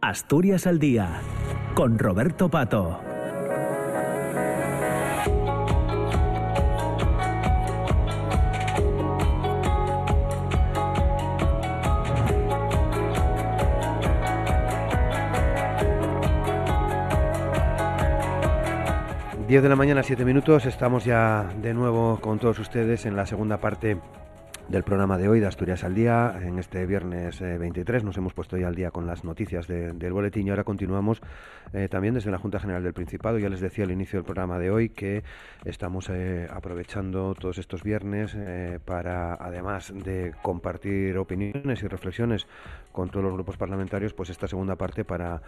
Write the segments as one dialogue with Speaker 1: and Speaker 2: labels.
Speaker 1: Asturias al Día, con Roberto Pato.
Speaker 2: Diez de la mañana, siete minutos, estamos ya de nuevo con todos ustedes en la segunda parte del programa de hoy de Asturias al Día. En este viernes 23 eh, nos hemos puesto ya al día con las noticias del boletín y ahora continuamos eh, también desde la Junta General del Principado. Ya les decía al inicio del programa de hoy que estamos eh, aprovechando todos estos viernes para, además de compartir opiniones y reflexiones con todos los grupos parlamentarios, pues esta segunda parte para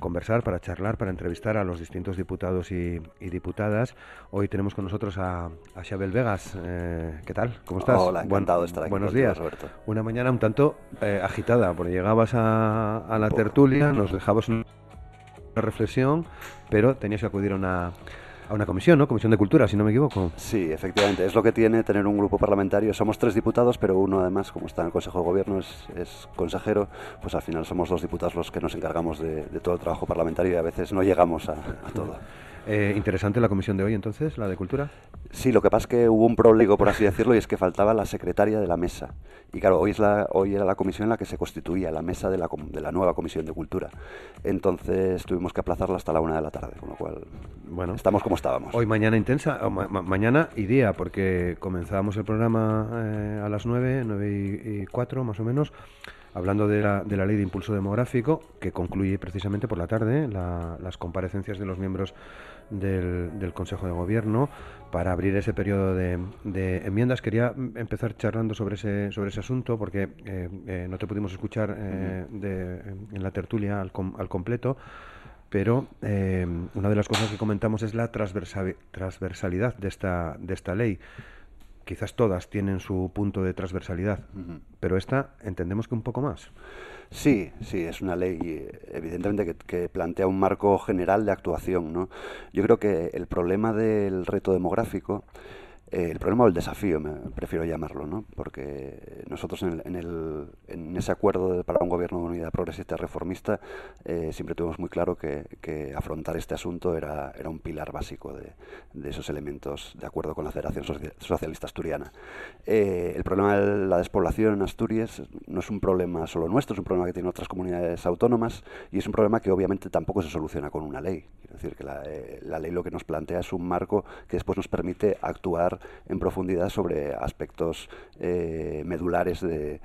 Speaker 2: conversar, para charlar, para entrevistar a los distintos diputados y, diputadas. Hoy tenemos con nosotros a, a Xabel Vegas. ¿Qué tal? ¿Cómo estás?
Speaker 3: Hola,
Speaker 2: Buenos días. Roberto. Una mañana un tanto eh, agitada, porque llegabas a, la tertulia, nos dejabas una reflexión, pero tenías que acudir a una, a una comisión, ¿no? Comisión de Cultura, si no me equivoco.
Speaker 3: Sí, efectivamente. Es lo que tiene tener un grupo parlamentario. Somos tres diputados, pero uno además, como está en el Consejo de Gobierno, es, consejero, pues al final somos dos diputados los que nos encargamos de, todo el trabajo parlamentario y a veces no llegamos a, a todo.
Speaker 2: Eh, interesante la comisión de hoy, entonces, la de Cultura.
Speaker 3: Sí, lo que pasa es que hubo un problema, por así decirlo, y es que faltaba la secretaria de la mesa. Y claro, hoy, es la, hoy era la comisión en la que se constituía, la mesa de la, de la nueva comisión de Cultura. Entonces tuvimos que aplazarla hasta la una de la tarde, con lo cual bueno, estamos como estábamos.
Speaker 2: Hoy mañana intensa, mañana y día, porque comenzábamos el programa eh, a las nueve, nueve y, cuatro más o menos hablando de la, de la, ley de impulso demográfico, que concluye precisamente por la tarde las comparecencias de los miembros del, Consejo de Gobierno para abrir ese periodo de, enmiendas. Quería empezar charlando sobre ese, sobre ese asunto porque eh, eh, no te pudimos escuchar eh, en la tertulia al, al completo pero una de las cosas que comentamos es la transversalidad de esta, de esta ley. Quizás todas tienen su punto de transversalidad, pero esta entendemos que un poco más.
Speaker 3: Sí, sí, es una ley evidentemente que, que, plantea un marco general de actuación. ¿no? Yo creo que el problema del reto demográfico el problema o el desafío, me, prefiero llamarlo, ¿no? porque nosotros en, el, en, ese acuerdo para un gobierno de unidad progresista reformista eh, siempre tuvimos muy claro que, afrontar este asunto era, era un pilar básico de, esos elementos de acuerdo con la Federación Socialista Asturiana. Eh, el problema de la despoblación en Asturias no es un problema solo nuestro, es un problema que tienen otras comunidades autónomas y es un problema que obviamente tampoco se soluciona con una ley. Quiero decir que la, eh, la ley lo que nos plantea es un marco que después nos permite actuar en profundidad sobre aspectos eh, medulares de,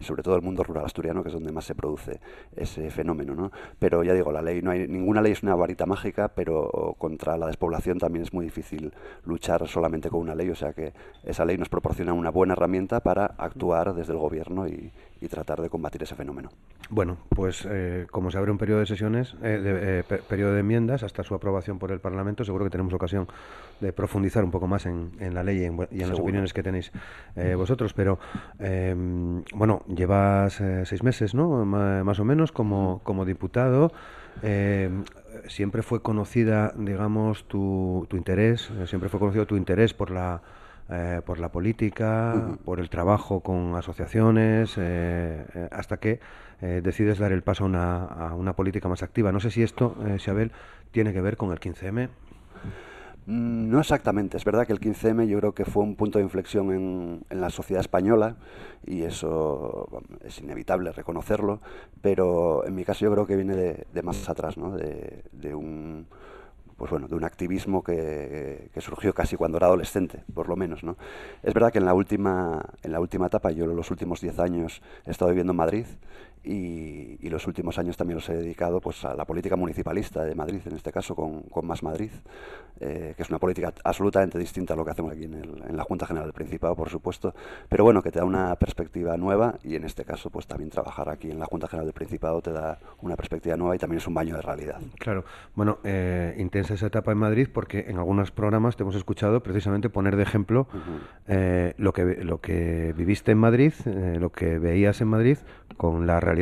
Speaker 3: sobre todo el mundo rural asturiano, que es donde más se produce ese fenómeno. ¿no? Pero ya digo, la ley, no hay ninguna ley es una varita mágica, pero contra la despoblación también es muy difícil luchar solamente con una ley, o sea que esa ley nos proporciona una buena herramienta para actuar desde el gobierno y, y tratar de combatir ese fenómeno.
Speaker 2: Bueno, pues eh, como se abre un periodo de sesiones, eh, de, eh, periodo de enmiendas hasta su aprobación por el Parlamento, seguro que tenemos ocasión de profundizar un poco más en, la ley y en, las opiniones que tenéis vosotros. Pero em, bueno, llevas seis meses, ¿no? más o menos como, como diputado. Em, siempre fue conocida, digamos, tu, tu interés, siempre fue conocido tu interés por la eh, por la política, por el trabajo con asociaciones, eh, eh, hasta que decides dar el paso a una, a una, política más activa. No sé si esto, Isabel, tiene que ver con el 15M.
Speaker 3: Mm, no exactamente, es verdad que el 15M yo creo que fue un punto de inflexión en, en la sociedad española y eso es inevitable reconocerlo, pero en mi caso yo creo que viene de, de más atrás, ¿no? de, de un pues bueno, de un activismo que, surgió casi cuando era adolescente, por lo menos, ¿no? Es verdad que en la última, en la última etapa, yo los últimos 10 años he estado viviendo en Madrid y, los últimos años también los he dedicado pues, a la política municipalista de Madrid, en este caso con, con Más Madrid, eh, que es una política absolutamente distinta a lo que hacemos aquí en, en, la Junta General del Principado, por supuesto, pero bueno, que te da una perspectiva nueva y en este caso pues también trabajar aquí en la Junta General del Principado te da una perspectiva nueva y también es un baño de realidad.
Speaker 2: Claro, bueno, eh, intensa esa etapa en Madrid porque en algunos programas te hemos escuchado precisamente poner de ejemplo eh, lo, que, lo que viviste en Madrid, lo que veías en Madrid con la realidad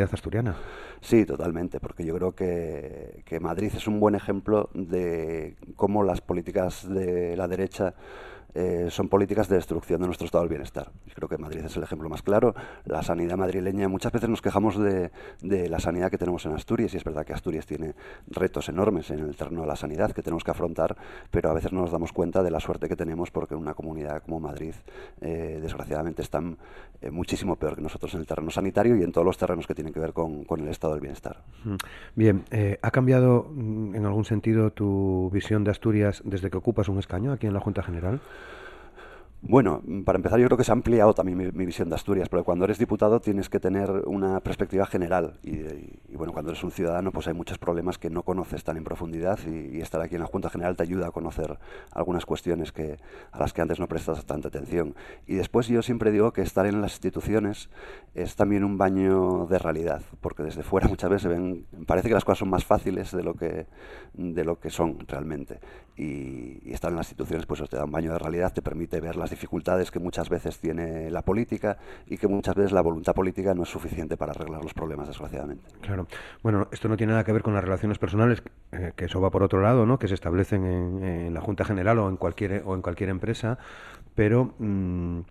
Speaker 3: Sí, totalmente, porque yo creo que, Madrid es un buen ejemplo de cómo las políticas de la derecha eh, son políticas de destrucción de nuestro estado del bienestar. Creo que Madrid es el ejemplo más claro. La sanidad madrileña, muchas veces nos quejamos de, de, la sanidad que tenemos en Asturias, y es verdad que Asturias tiene retos enormes en el terreno de la sanidad que tenemos que afrontar, pero a veces no nos damos cuenta de la suerte que tenemos porque una comunidad como Madrid, eh, desgraciadamente, está eh, muchísimo peor que nosotros en el terreno sanitario y en todos los terrenos que tienen que ver con, con el estado del bienestar.
Speaker 2: Bien, ¿ha cambiado mm, en algún sentido tu visión de Asturias desde que ocupas un escaño aquí en la Junta General?
Speaker 3: Bueno, para empezar yo creo que se ha ampliado también mi, visión de Asturias, porque cuando eres diputado tienes que tener una perspectiva general y, bueno, cuando eres un ciudadano pues hay muchos problemas que no conoces tan en profundidad y, estar aquí en la Junta General te ayuda a conocer algunas cuestiones que, a las que antes no prestas tanta atención. Y después yo siempre digo que estar en las instituciones es también un baño de realidad, porque desde fuera muchas veces ven, parece que las cosas son más fáciles de lo que, de lo que son realmente. Y, y estar en las instituciones pues te da un baño de realidad, te permite ver las dificultades que muchas veces tiene la política y que muchas veces la voluntad política no es suficiente para arreglar los problemas, desgraciadamente.
Speaker 2: Claro. Bueno, esto no tiene nada que ver con las relaciones personales, eh, que eso va por otro lado, ¿no? que se establecen en, la Junta General o en cualquier, o en cualquier empresa, pero... Mm,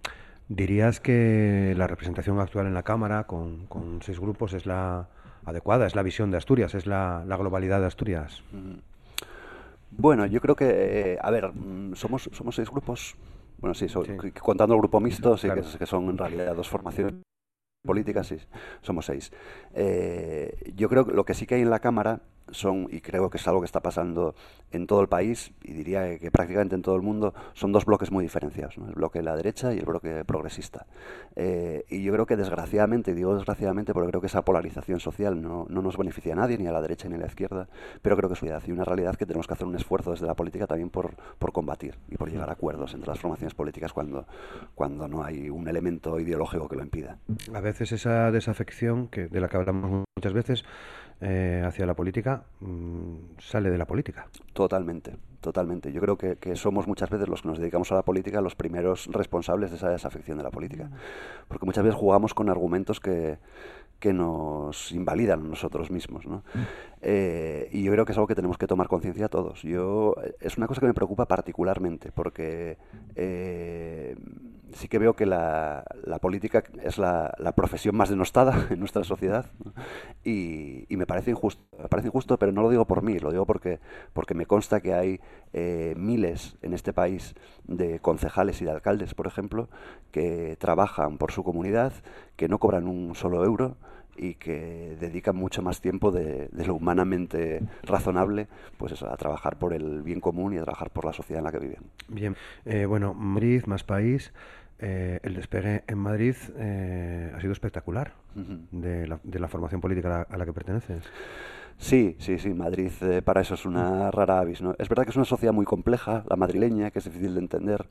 Speaker 2: ¿Dirías que la representación actual en la Cámara, con, seis grupos, es la adecuada? ¿Es la visión de Asturias? ¿Es la, globalidad de Asturias? Mm.
Speaker 3: Bueno, yo creo que, eh, a ver, mm, somos, somos seis grupos bueno, sí, contando el grupo mixto, sí, que, son en realidad dos formaciones políticas, sí, somos seis. Eh, yo creo que lo que sí que hay en la Cámara son, y creo que es algo que está pasando en todo el país, y diría que prácticamente en todo el mundo, son dos bloques muy diferenciados, el bloque de la derecha y el bloque progresista. Eh, y yo creo que desgraciadamente, digo desgraciadamente porque creo que esa polarización social no, no, nos beneficia a nadie, ni a la derecha ni a la izquierda, pero creo que es una, una realidad que tenemos que hacer un esfuerzo desde la política también por, por combatir y por llegar a acuerdos entre las formaciones políticas cuando, cuando no hay un elemento ideológico que lo impida.
Speaker 2: A veces esa desafección, que, de la que hablamos muchas veces, eh, hacia la política mm, sale de la política.
Speaker 3: Totalmente, totalmente. Yo creo que, que, somos muchas veces los que nos dedicamos a la política los primeros responsables de esa desafección de la política. Porque muchas veces jugamos con argumentos que, que nos invalidan nosotros mismos. ¿no? Eh, y yo creo que es algo que tenemos que tomar conciencia todos. Yo, es una cosa que me preocupa particularmente, porque eh, sí que veo que la, la política es la, la, profesión más denostada en nuestra sociedad y, y, me, parece injusto, me parece injusto, pero no lo digo por mí, lo digo porque, porque me consta que hay eh, miles en este país de concejales y de alcaldes, por ejemplo, que trabajan por su comunidad, que no cobran un solo euro y que dedican mucho más tiempo de, lo humanamente razonable pues a trabajar por el bien común y a trabajar por la sociedad en la que viven.
Speaker 2: Bien, eh, bueno, Madrid, más país, eh, el despegue en Madrid eh, ha sido espectacular de, la, de, la, formación política a la, que perteneces.
Speaker 3: Sí, sí, sí, Madrid eh, para eso es una rara avis. ¿no? Es verdad que es una sociedad muy compleja, la madrileña, que es difícil de entender,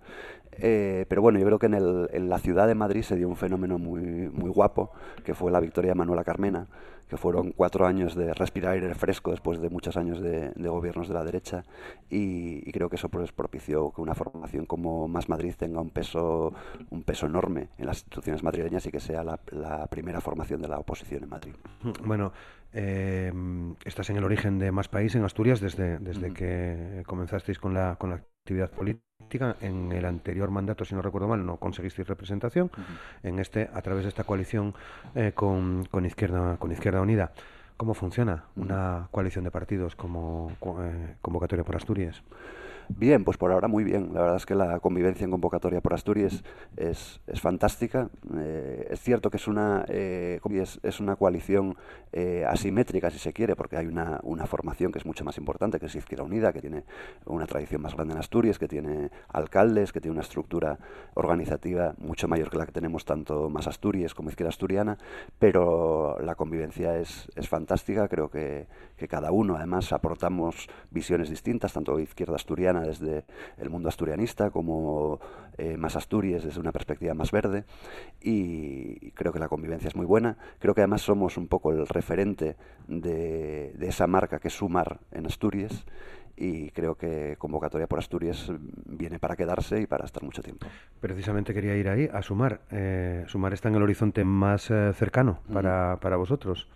Speaker 3: eh, pero bueno, yo creo que en, el, en, la ciudad de Madrid se dio un fenómeno muy, muy guapo, que fue la victoria de Manuela Carmena, que fueron cuatro años de respirar aire fresco después de muchos años de, gobiernos de la derecha, y, creo que eso pues, propició que una formación como Más Madrid tenga un peso, un peso enorme en las instituciones madrileñas y que sea la, la primera formación de la oposición en Madrid.
Speaker 2: Bueno, eh, estás en el origen de Más País, en Asturias, desde, desde que comenzasteis con la, con la actividad política. En el anterior mandato, si no recuerdo mal, no conseguisteis representación. En este, a través de esta coalición eh, con, con, Izquierda, con Izquierda Unida. ¿Cómo funciona una coalición de partidos como eh, convocatoria por Asturias?
Speaker 3: Bien, pues por ahora muy bien. La verdad es que la convivencia en convocatoria por Asturias es, es fantástica. Eh, es cierto que es una, eh, es, una coalición eh, asimétrica, si se quiere, porque hay una, una, formación que es mucho más importante, que es Izquierda Unida, que tiene una tradición más grande en Asturias, que tiene alcaldes, que tiene una estructura organizativa mucho mayor que la que tenemos tanto más Asturias como Izquierda Asturiana, pero la convivencia es, es fantástica. Creo que, que cada uno, además, aportamos visiones distintas, tanto Izquierda Asturiana desde el mundo asturianista, como eh, más Asturias desde una perspectiva más verde, y creo que la convivencia es muy buena. Creo que además somos un poco el referente de, esa marca que es Sumar en Asturias, y creo que convocatoria por Asturias viene para quedarse y para estar mucho tiempo.
Speaker 2: Precisamente quería ir ahí a Sumar. Eh, Sumar está en el horizonte más eh, cercano para, para vosotros.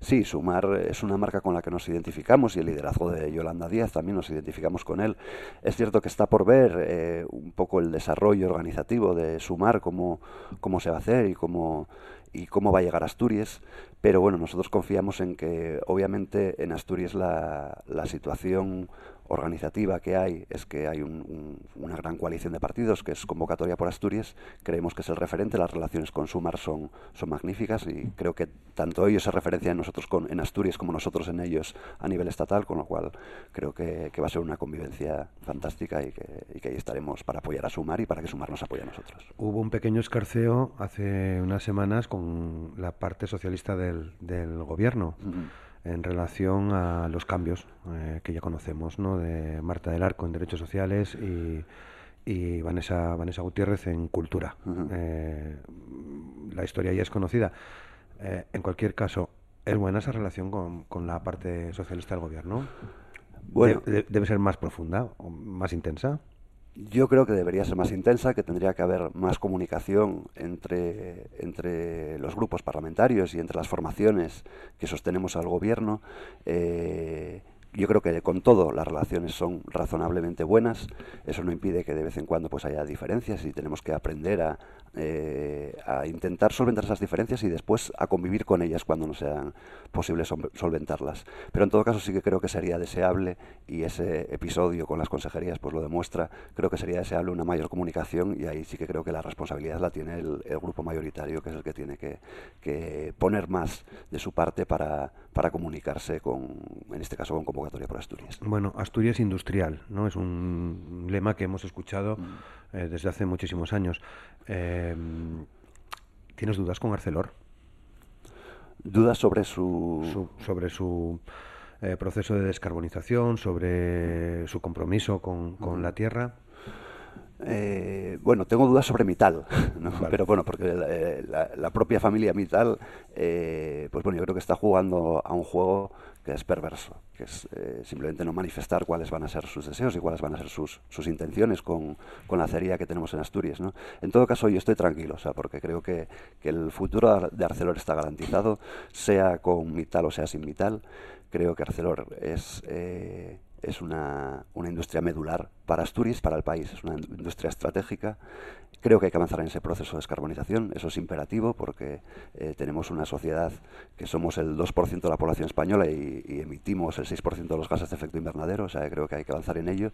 Speaker 3: Sí, Sumar es una marca con la que nos identificamos y el liderazgo de Yolanda Díaz también nos identificamos con él. Es cierto que está por ver eh, un poco el desarrollo organizativo de Sumar, cómo, cómo se va a hacer y cómo, y cómo va a llegar Asturias, pero bueno, nosotros confiamos en que obviamente en Asturias la, la situación organizativa que hay es que hay una gran coalición de partidos que es convocatoria por Asturias. Creemos que es el referente, las relaciones con Sumar son, son magníficas y creo que tanto ellos se referencian en nosotros con, en Asturias como nosotros en ellos a nivel estatal, con lo cual creo que, va a ser una convivencia fantástica y que, y que, ahí estaremos para apoyar a Sumar y para que Sumar nos apoye a nosotros.
Speaker 2: Hubo un pequeño escarceo hace unas semanas con la parte socialista del, del gobierno en relación a los cambios eh, que ya conocemos, ¿no? de Marta del Arco en Derechos Sociales y, y Vanessa, Vanessa Gutiérrez en Cultura. Eh, la historia ya es conocida. Eh, en cualquier caso, ¿es buena esa relación con, con la parte socialista del gobierno? Bueno, ¿Debe ser más profunda o más intensa?
Speaker 3: Yo creo que debería ser más intensa, que tendría que haber más comunicación entre, entre los grupos parlamentarios y entre las formaciones que sostenemos al gobierno. Eh, yo creo que con todo las relaciones son razonablemente buenas. Eso no impide que de vez en cuando pues haya diferencias y tenemos que aprender a, eh, a intentar solventar esas diferencias y después a convivir con ellas cuando no sean posibles solventarlas. Pero en todo caso sí que creo que sería deseable, y ese episodio con las consejerías pues lo demuestra, creo que sería deseable una mayor comunicación y ahí sí que creo que la responsabilidad la tiene el, grupo mayoritario, que es el que tiene que, que, poner más de su parte para, para comunicarse con, en este caso, con convocatoria por Asturias.
Speaker 2: Bueno, Asturias industrial, ¿no? Es un lema que hemos escuchado mm. eh, desde hace muchísimos años. Em, ¿Tienes dudas con Arcelor?
Speaker 3: ¿Dudas sobre su...?
Speaker 2: sobre su eh, proceso de descarbonización, sobre su compromiso con, la tierra.
Speaker 3: Eh, bueno, tengo dudas sobre Mital, pero bueno, porque la, propia familia Mital, eh, pues bueno, yo creo que está jugando a un juego que es perverso, que es eh, simplemente no manifestar cuáles van a ser sus deseos y cuáles van a ser sus, sus intenciones con, con, la acería que tenemos en Asturias. ¿no? En todo caso, yo estoy tranquilo, o sea, porque creo que, que el futuro de Arcelor está garantizado, sea con Mital o sea sin Mital. Creo que Arcelor es es una, una, industria medular para Asturias, para el país, es una industria estratégica. Creo que hay que avanzar en ese proceso de descarbonización, eso es imperativo porque eh, tenemos una sociedad que somos el 2% de la población española y, emitimos el 6% de los gases de efecto invernadero, o sea, creo que hay que avanzar en ello,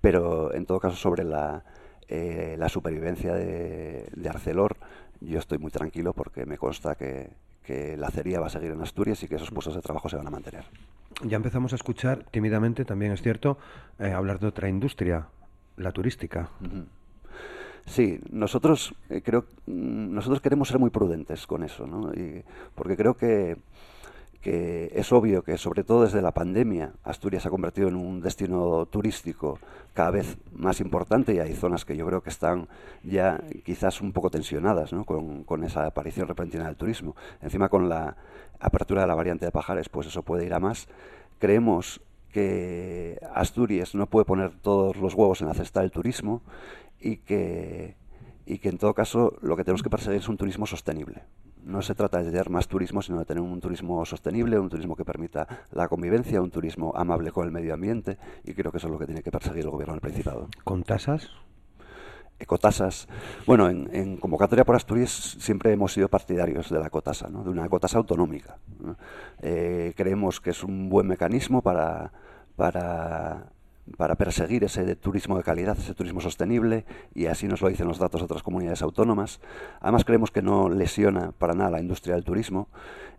Speaker 3: pero en todo caso sobre la, eh, la supervivencia de, de Arcelor, yo estoy muy tranquilo porque me consta que, que la acería va a seguir en Asturias y que esos puestos de trabajo se van a mantener.
Speaker 2: Ya empezamos a escuchar tímidamente, también es cierto, eh, hablar de otra industria, la turística.
Speaker 3: Sí, nosotros eh, creo mm, nosotros queremos ser muy prudentes con eso, ¿no? porque creo que que es obvio que sobre todo desde la pandemia Asturias se ha convertido en un destino turístico cada vez más importante y hay zonas que yo creo que están ya quizás un poco tensionadas ¿no? con, esa aparición repentina del turismo. Encima con la apertura de la variante de Pajares, pues eso puede ir a más. Creemos que Asturias no puede poner todos los huevos en la cesta del turismo y que en todo caso lo que tenemos que perseguir es un turismo sostenible no se trata de tener más turismo, sino de tener un turismo sostenible, un turismo que permita la convivencia, un turismo amable con el medio ambiente, y creo que eso es lo que tiene que perseguir el gobierno del Principado.
Speaker 2: ¿Con tasas?
Speaker 3: Ecotasas. Bueno, en, convocatoria por Asturias siempre hemos sido partidarios de la ecotasa, ¿no? de una ecotasa autonómica. Eh, creemos que es un buen mecanismo para, para para perseguir ese turismo de calidad, ese turismo sostenible, y así nos lo dicen los datos de otras comunidades autónomas. Además creemos que no lesiona para nada la industria del turismo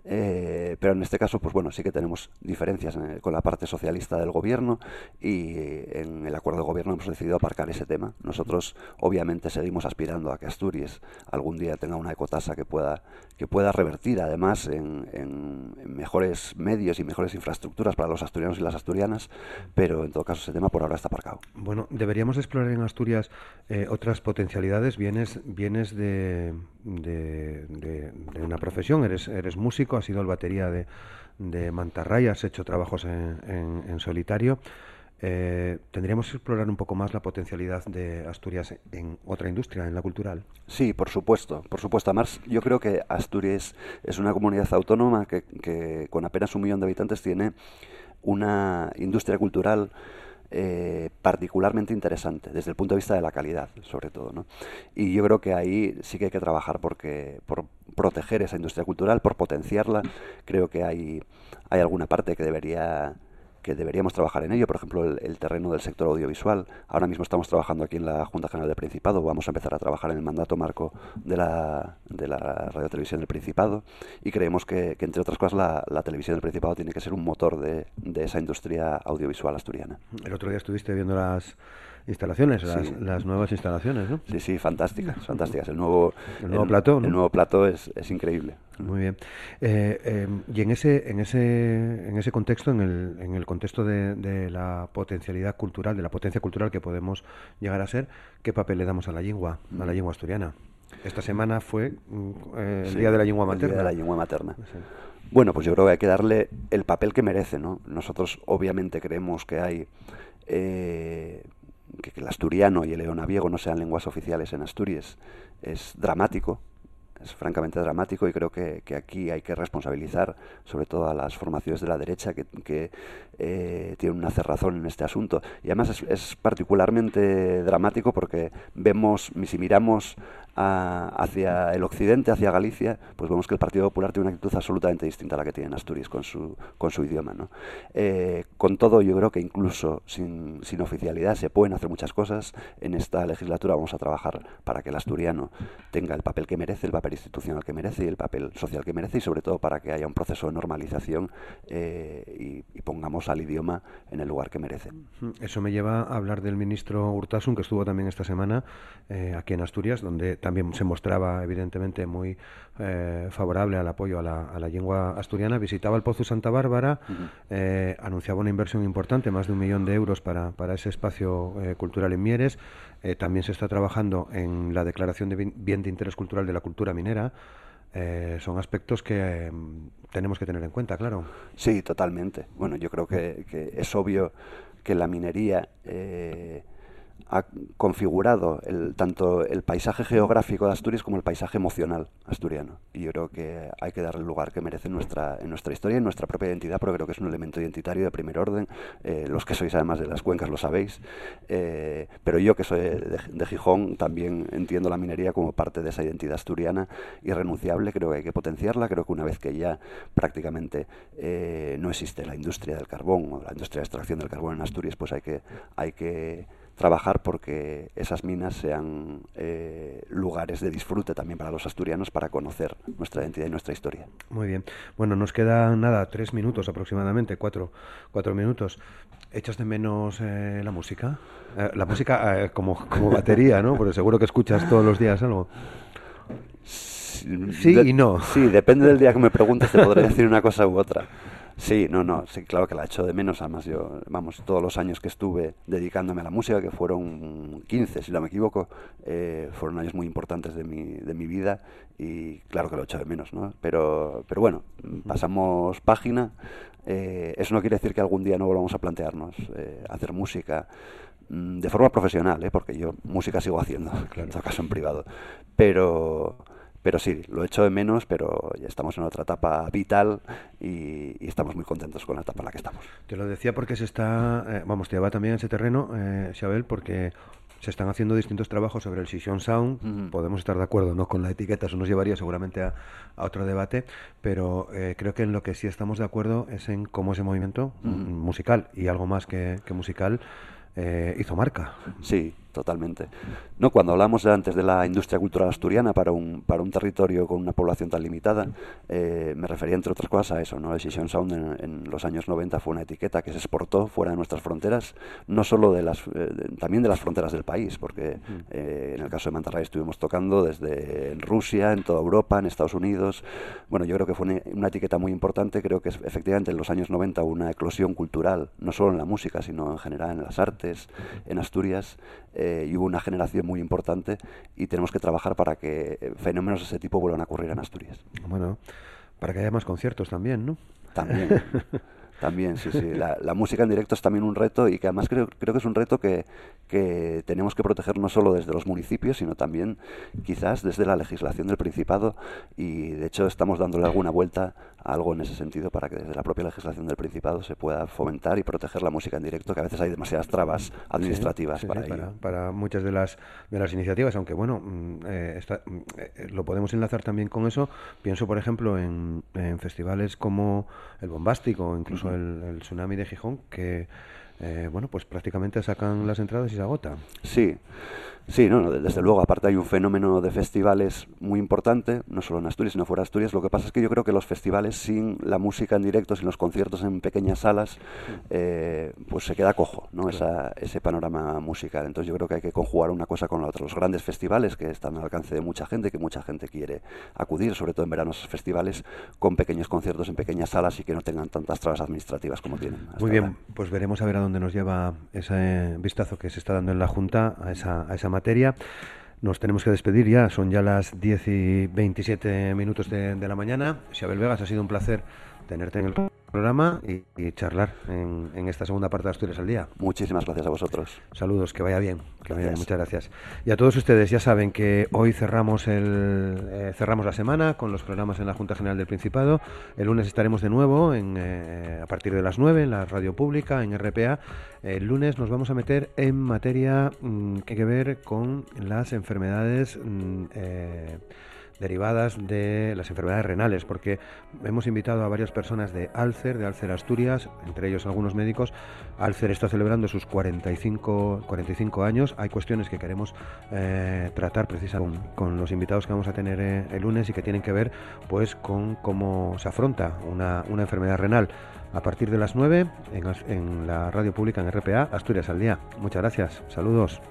Speaker 3: eh, pero en este caso, pues bueno, sí que tenemos diferencias con la parte socialista del gobierno y en el acuerdo de gobierno hemos decidido aparcar ese tema. Nosotros, obviamente, seguimos aspirando a que Asturias algún día tenga una ecotasa que pueda, que pueda revertir, además, en, mejores medios y mejores infraestructuras para los asturianos y las asturianas, pero en todo caso ese tema por ahora está aparcado.
Speaker 2: Bueno, deberíamos explorar en Asturias eh, otras potencialidades. Vienes, vienes de, de, de una profesión, eres, eres músico ha sido el batería de, de Mantarray, has hecho trabajos en, solitario. Eh, ¿Tendríamos que explorar un poco más la potencialidad de Asturias en otra industria, en la cultural?
Speaker 3: Sí, por supuesto, por supuesto. Además, yo creo que Asturias es una comunidad autónoma que con apenas un millón de habitantes tiene una industria cultural eh, particularmente interesante desde el punto de vista de la calidad, sobre todo. ¿no? Y yo creo que ahí sí que hay que trabajar porque, por proteger esa industria cultural, por potenciarla. Creo que hay, hay alguna parte que debería que deberíamos trabajar en ello, por ejemplo, el, terreno del sector audiovisual. Ahora mismo estamos trabajando aquí en la Junta General del Principado, vamos a empezar a trabajar en el mandato marco de la, de la Radio Televisión del Principado y creemos que, entre otras cosas, la, la, televisión del Principado tiene que ser un motor de, de esa industria audiovisual asturiana.
Speaker 2: El otro día estuviste viendo las instalaciones, las, nuevas instalaciones, ¿no?
Speaker 3: Sí, sí, fantásticas, fantásticas. El nuevo,
Speaker 2: el nuevo plató,
Speaker 3: El nuevo plató es, es increíble.
Speaker 2: Muy bien. Eh, eh, y en ese, en ese, en ese contexto, en el, en el contexto de, de, la potencialidad cultural, de la potencia cultural que podemos llegar a ser, ¿qué papel le damos a la lengua, a la lengua asturiana? Esta semana fue mm, eh, el día de la lengua materna.
Speaker 3: El día de la lengua materna. Bueno, pues yo creo que hay que darle el papel que merece, ¿no? Nosotros obviamente creemos que hay eh, que, el asturiano y el leonaviego no sean lenguas oficiales en Asturias es dramático, es francamente dramático y creo que, aquí hay que responsabilizar sobre todo a las formaciones de la derecha que, eh, tienen una cerrazón en este asunto. Y además es, es particularmente dramático porque vemos, si miramos hacia el occidente, hacia Galicia, pues vemos que el Partido Popular tiene una actitud absolutamente distinta a la que tiene en Asturias con su, con su idioma. Eh, con todo, yo creo que incluso sin, sin, oficialidad se pueden hacer muchas cosas. En esta legislatura vamos a trabajar para que el asturiano tenga el papel que merece, el papel institucional que merece y el papel social que merece y sobre todo para que haya un proceso de normalización eh, y, y, pongamos al idioma en el lugar que merece.
Speaker 2: Eso me lleva a hablar del ministro Urtasun, que estuvo también esta semana eh, aquí en Asturias, donde también se mostraba evidentemente muy eh, favorable al apoyo a la, lengua asturiana. Visitaba el Pozo Santa Bárbara, eh, anunciaba una inversión importante, más de un millón de euros para, para ese espacio eh, cultural en Mieres. también se está trabajando en la declaración de bien de interés cultural de la cultura minera. son aspectos que tenemos que tener en cuenta, claro.
Speaker 3: Sí, totalmente. Bueno, yo creo que, que es obvio que la minería ha configurado el, tanto el paisaje geográfico de Asturias como el paisaje emocional asturiano. Y yo creo que hay que darle el lugar que merece en nuestra, en nuestra historia en nuestra propia identidad, porque creo que es un elemento identitario de primer orden. Eh, los que sois además de las cuencas lo sabéis. Eh, pero yo que soy de, Gijón también entiendo la minería como parte de esa identidad asturiana irrenunciable. Creo que hay que potenciarla. Creo que una vez que ya prácticamente eh, no existe la industria del carbón o la industria de extracción del carbón en Asturias, pues hay que, hay que trabajar porque esas minas sean eh, lugares de disfrute también para los asturianos para conocer nuestra identidad y nuestra historia.
Speaker 2: Muy bien. Bueno, nos queda nada, tres minutos aproximadamente, cuatro, cuatro minutos. ¿Echas de menos eh, la música? Eh, la música como, como batería, ¿no? Porque seguro que escuchas todos los días algo. Sí y no.
Speaker 3: Sí, depende del día que me preguntes, te podré decir una cosa u otra. Sí, no, no, sí, claro que la echo de menos. Además, yo, vamos, todos los años que estuve dedicándome a la música, que fueron 15, si no me equivoco, eh, fueron años muy importantes de mi, de mi vida y claro que lo echo de menos, ¿no? Pero, pero bueno, pasamos página. Eh, eso no quiere decir que algún día no volvamos a plantearnos eh, hacer música mm, de forma profesional, ¿eh? porque yo música sigo haciendo, en todo caso en privado. Pero pero sí, lo echo de menos, pero ya estamos en otra etapa vital y, estamos muy contentos con la etapa en la que estamos.
Speaker 2: Te lo decía porque se está, eh, vamos, te va también ese terreno, eh, Xabel, porque se están haciendo distintos trabajos sobre el Session Sound. Podemos estar de acuerdo no con la etiqueta, eso nos llevaría seguramente a, otro debate, pero eh, creo que en lo que sí estamos de acuerdo es en cómo ese movimiento musical y algo más que, que musical eh, hizo marca.
Speaker 3: Sí, totalmente. No, cuando hablamos antes de la industria cultural asturiana para un, para un territorio con una población tan limitada, eh, me refería entre otras cosas a eso, ¿no? Session Sound en, los años 90 fue una etiqueta que se exportó fuera de nuestras fronteras, no solo de las, eh, también de las fronteras del país, porque mm. en el caso de Mantarray estuvimos tocando desde en Rusia, en toda Europa, en Estados Unidos. Bueno, yo creo que fue una, etiqueta muy importante, creo que efectivamente en los años 90 hubo una eclosión cultural, no solo en la música, sino en general en las artes en Asturias eh, y hubo una generación muy importante y tenemos que trabajar para que fenómenos de ese tipo vuelvan a ocurrir en Asturias.
Speaker 2: Bueno, para que haya más conciertos también, ¿no?
Speaker 3: También. También, sí, sí. La, la, música en directo es también un reto y que además creo, creo que es un reto que, que tenemos que proteger no solo desde los municipios, sino también quizás desde la legislación del Principado y de hecho estamos dándole alguna vuelta algo en ese sentido para que desde la propia legislación del Principado se pueda fomentar y proteger la música en directo, que a veces hay demasiadas trabas administrativas para,
Speaker 2: para, para, muchas de las, de las iniciativas, aunque bueno, mm, eh, está, mm, eh, lo podemos enlazar también con eso. Pienso, por ejemplo, en, en festivales como el Bombástico o incluso uh -huh. el, el Tsunami de Gijón, que eh, bueno, pues prácticamente sacan las entradas y se agota.
Speaker 3: Sí, sí, no, desde luego, aparte hay un fenómeno de festivales muy importante, no solo en Asturias, sino fuera de Asturias. Lo que pasa es que yo creo que los festivales sin la música en directo, sin los conciertos en pequeñas salas, eh, pues se queda cojo, ¿no? Esa, ese panorama musical. Entonces yo creo que hay que conjugar una cosa con la otra. Los grandes festivales que están al alcance de mucha gente, que mucha gente quiere acudir, sobre todo en verano, esos festivales con pequeños conciertos en pequeñas salas y que no tengan tantas trabas administrativas como tienen.
Speaker 2: Muy bien, ahora. pues veremos a ver a dónde nos lleva ese vistazo que se está dando en la Junta a esa, a esa materia. Nos tenemos que despedir ya, son ya las 10 y 27 minutos de, la mañana. Xabel Vegas, ha sido un placer tenerte en el programa y, y charlar en, en, esta segunda parte de Asturias al Día.
Speaker 3: Muchísimas gracias a vosotros.
Speaker 2: Saludos, que vaya bien. Que vaya bien muchas gracias. Y a todos ustedes, ya saben que hoy cerramos, el, eh, cerramos la semana con los programas en la Junta General del Principado. El lunes estaremos de nuevo en, eh, a partir de las 9 en la radio pública, en RPA. El lunes nos vamos a meter en materia mmm, que hay que ver con las enfermedades. Mmm, eh, derivadas de las enfermedades renales, porque hemos invitado a varias personas de Alcer, de Alcer Asturias, entre ellos algunos médicos. Alcer está celebrando sus 45, 45 años. Hay cuestiones que queremos eh, tratar precisamente con, los invitados que vamos a tener eh, el lunes y que tienen que ver pues con cómo se afronta una, una enfermedad renal. A partir de las 9 en, en la radio pública en RPA, Asturias al día. Muchas gracias. Saludos.